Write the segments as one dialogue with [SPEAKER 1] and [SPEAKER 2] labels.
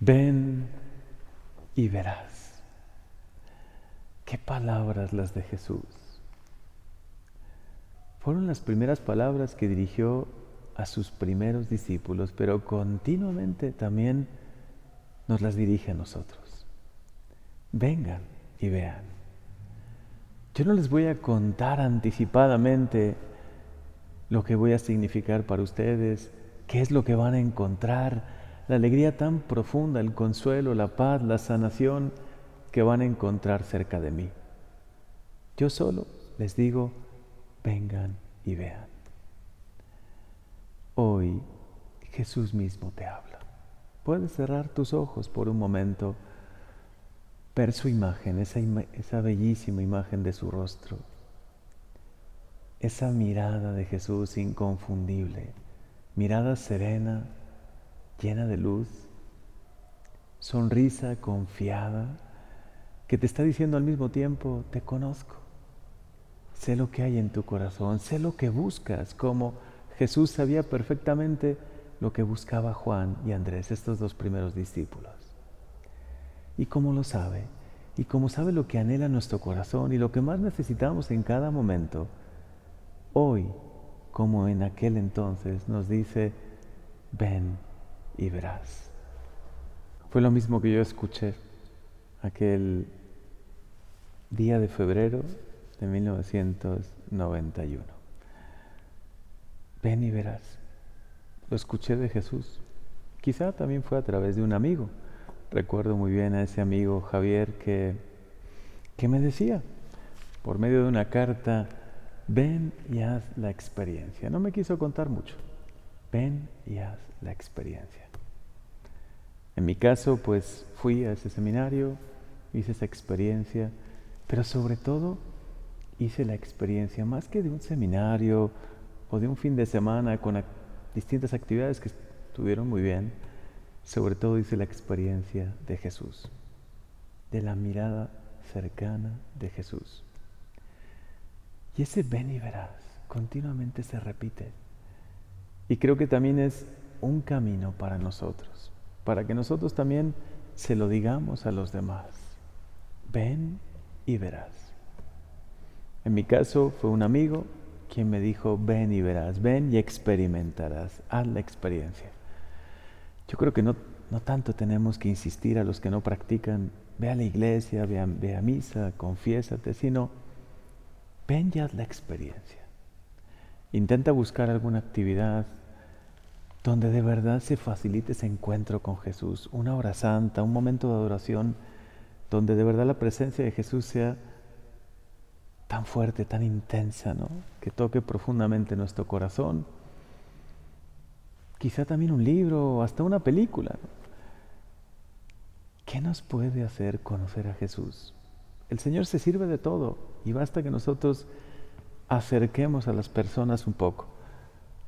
[SPEAKER 1] Ven y verás. Qué palabras las de Jesús. Fueron las primeras palabras que dirigió a sus primeros discípulos, pero continuamente también nos las dirige a nosotros. Vengan y vean. Yo no les voy a contar anticipadamente lo que voy a significar para ustedes, qué es lo que van a encontrar, la alegría tan profunda, el consuelo, la paz, la sanación que van a encontrar cerca de mí. Yo solo les digo, vengan y vean. Hoy Jesús mismo te habla. Puedes cerrar tus ojos por un momento, ver su imagen, esa, bellísima imagen de su rostro, esa mirada de Jesús inconfundible, mirada serena, llena de luz, sonrisa confiada, que te está diciendo al mismo tiempo, te conozco, sé lo que hay en tu corazón, sé lo que buscas, como Jesús sabía perfectamente lo que buscaba Juan y Andrés, estos dos primeros discípulos. Y como lo sabe, y como sabe lo que anhela nuestro corazón y lo que más necesitamos en cada momento, hoy, como en aquel entonces, nos dice, ven y verás. Fue lo mismo que yo escuché aquel día de febrero de 1991. Ven y verás. Lo escuché de Jesús. Quizá también fue a través de un amigo. Recuerdo muy bien a ese amigo Javier que, que me decía, por medio de una carta, ven y haz la experiencia. No me quiso contar mucho. Ven y haz la experiencia. En mi caso, pues fui a ese seminario, hice esa experiencia, pero sobre todo hice la experiencia más que de un seminario o de un fin de semana con distintas actividades que estuvieron muy bien, sobre todo hice la experiencia de Jesús, de la mirada cercana de Jesús. Y ese ven y verás continuamente se repite. Y creo que también es un camino para nosotros para que nosotros también se lo digamos a los demás. Ven y verás. En mi caso fue un amigo quien me dijo, ven y verás, ven y experimentarás, haz la experiencia. Yo creo que no, no tanto tenemos que insistir a los que no practican, ve a la iglesia, ve a, ve a misa, confiésate, sino ven y haz la experiencia. Intenta buscar alguna actividad donde de verdad se facilite ese encuentro con Jesús, una hora santa, un momento de adoración, donde de verdad la presencia de Jesús sea tan fuerte, tan intensa, ¿no? que toque profundamente nuestro corazón. Quizá también un libro hasta una película. ¿Qué nos puede hacer conocer a Jesús? El Señor se sirve de todo y basta que nosotros acerquemos a las personas un poco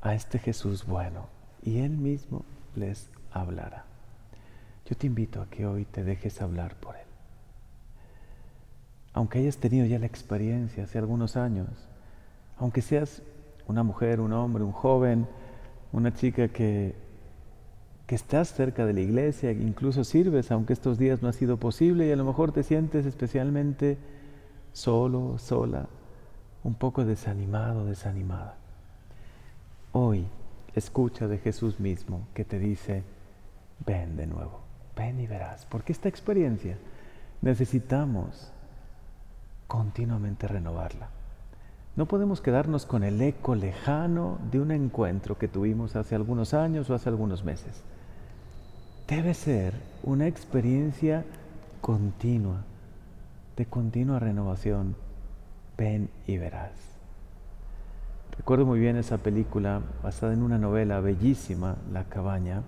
[SPEAKER 1] a este Jesús bueno y Él mismo les hablará. Yo te invito a que hoy te dejes hablar por Él. Aunque hayas tenido ya la experiencia hace algunos años, aunque seas una mujer, un hombre, un joven, una chica que, que estás cerca de la iglesia, incluso sirves, aunque estos días no ha sido posible y a lo mejor te sientes especialmente solo, sola, un poco desanimado, desanimada. Hoy escucha de Jesús mismo que te dice, ven de nuevo, ven y verás, porque esta experiencia necesitamos continuamente renovarla. No podemos quedarnos con el eco lejano de un encuentro que tuvimos hace algunos años o hace algunos meses. Debe ser una experiencia continua, de continua renovación. Ven y verás. Recuerdo muy bien esa película basada en una novela bellísima, La cabaña.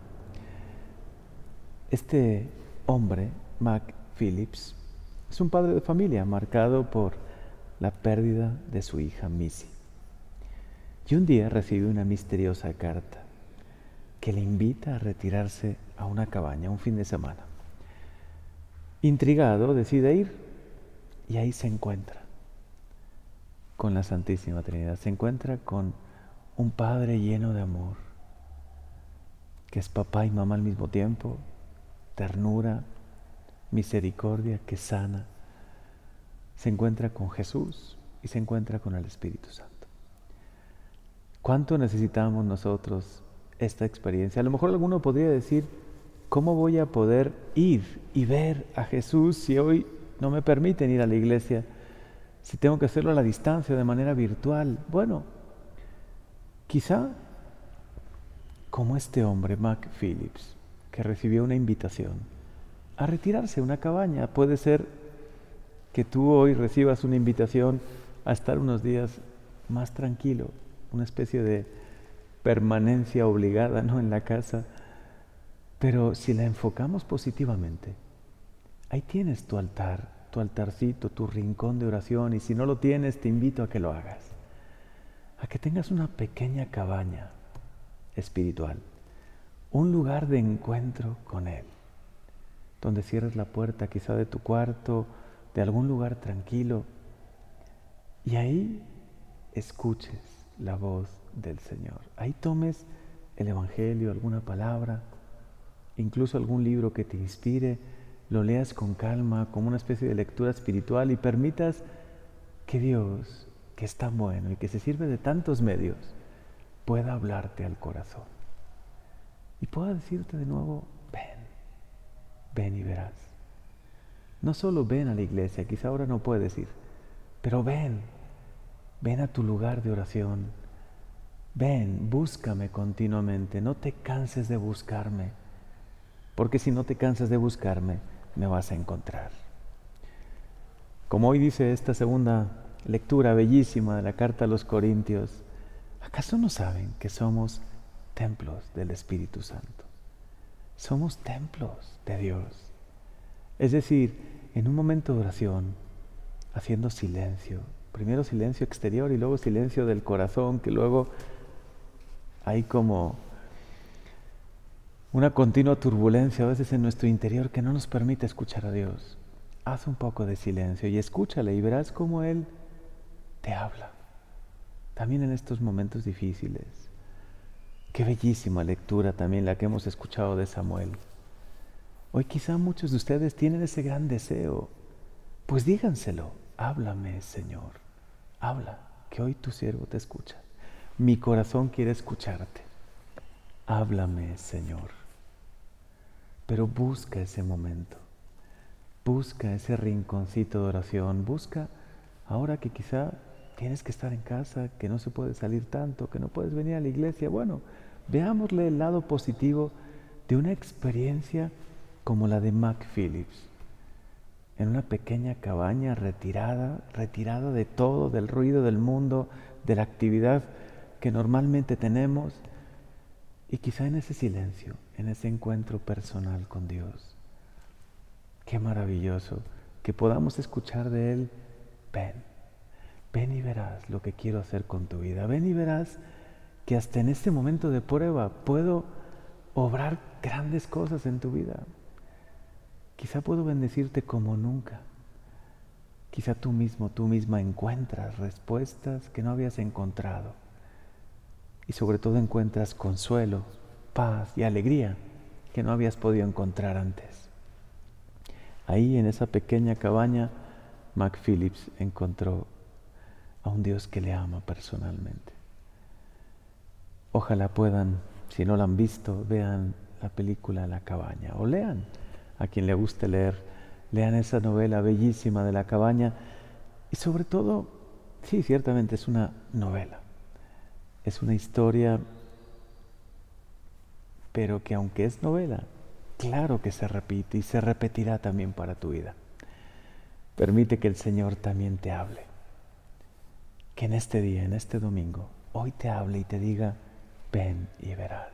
[SPEAKER 1] Este hombre, Mac Phillips, es un padre de familia marcado por la pérdida de su hija Missy. Y un día recibe una misteriosa carta que le invita a retirarse a una cabaña un fin de semana. Intrigado, decide ir y ahí se encuentra con la Santísima Trinidad, se encuentra con un Padre lleno de amor, que es papá y mamá al mismo tiempo, ternura, misericordia que sana, se encuentra con Jesús y se encuentra con el Espíritu Santo. ¿Cuánto necesitamos nosotros esta experiencia? A lo mejor alguno podría decir, ¿cómo voy a poder ir y ver a Jesús si hoy no me permiten ir a la iglesia? Si tengo que hacerlo a la distancia, de manera virtual. Bueno, quizá como este hombre, Mac Phillips, que recibió una invitación a retirarse a una cabaña. Puede ser que tú hoy recibas una invitación a estar unos días más tranquilo, una especie de permanencia obligada ¿no? en la casa. Pero si la enfocamos positivamente, ahí tienes tu altar, tu altarcito, tu rincón de oración y si no lo tienes te invito a que lo hagas, a que tengas una pequeña cabaña espiritual, un lugar de encuentro con Él, donde cierres la puerta quizá de tu cuarto, de algún lugar tranquilo y ahí escuches la voz del Señor. Ahí tomes el Evangelio, alguna palabra, incluso algún libro que te inspire, lo leas con calma, como una especie de lectura espiritual y permitas que Dios, que es tan bueno y que se sirve de tantos medios, pueda hablarte al corazón. Y pueda decirte de nuevo, ven, ven y verás. No solo ven a la iglesia, quizá ahora no puedes ir, pero ven, Ven a tu lugar de oración. Ven, búscame continuamente. No te canses de buscarme. Porque si no te cansas de buscarme, me vas a encontrar. Como hoy dice esta segunda lectura bellísima de la carta a los Corintios, ¿acaso no saben que somos templos del Espíritu Santo? Somos templos de Dios. Es decir, en un momento de oración, haciendo silencio, Primero silencio exterior y luego silencio del corazón, que luego hay como una continua turbulencia a veces en nuestro interior que no nos permite escuchar a Dios. Haz un poco de silencio y escúchale y verás cómo Él te habla. También en estos momentos difíciles. Qué bellísima lectura también la que hemos escuchado de Samuel. Hoy quizá muchos de ustedes tienen ese gran deseo. Pues díganselo háblame Señor, habla, que hoy tu siervo te escucha. Mi corazón quiere escucharte. Háblame Señor. Pero busca ese momento, busca ese rinconcito de oración, busca ahora que quizá tienes que estar en casa, que no se puede salir tanto, que no puedes venir a la iglesia. Bueno, veámosle el lado positivo de una experiencia como la de Mac Phillips en una pequeña cabaña retirada, retirada de todo, del ruido del mundo, de la actividad que normalmente tenemos y quizá en ese silencio, en ese encuentro personal con Dios. Qué maravilloso que podamos escuchar de Él, ven, ven y verás lo que quiero hacer con tu vida, ven y verás que hasta en este momento de prueba puedo obrar grandes cosas en tu vida. Quizá puedo bendecirte como nunca. Quizá tú mismo, tú misma encuentras respuestas que no habías encontrado. Y sobre todo encuentras consuelo, paz y alegría que no habías podido encontrar antes. Ahí en esa pequeña cabaña, Mac Phillips encontró a un Dios que le ama personalmente. Ojalá puedan, si no la han visto, vean la película La cabaña o lean a quien le guste leer, lean esa novela bellísima de la cabaña y sobre todo, sí, ciertamente es una novela, es una historia, pero que aunque es novela, claro que se repite y se repetirá también para tu vida. Permite que el Señor también te hable, que en este día, en este domingo, hoy te hable y te diga, ven y verás.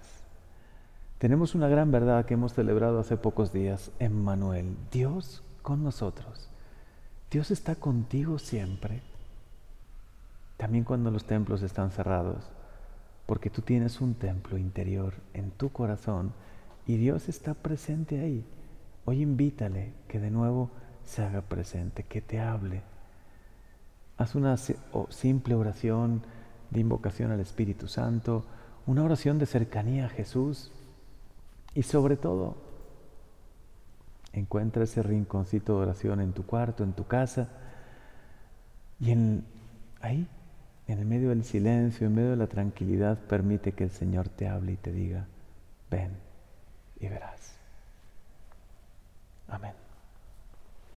[SPEAKER 1] Tenemos una gran verdad que hemos celebrado hace pocos días, Emmanuel, Dios con nosotros. Dios está contigo siempre, también cuando los templos están cerrados, porque tú tienes un templo interior en tu corazón y Dios está presente ahí. Hoy invítale que de nuevo se haga presente, que te hable. Haz una simple oración de invocación al Espíritu Santo, una oración de cercanía a Jesús y sobre todo, Encuentra ese rinconcito de oración en tu cuarto, en tu casa. Y en, ahí, en el medio del silencio, en medio de la tranquilidad, permite que el Señor te hable y te diga, ven y verás. Amén.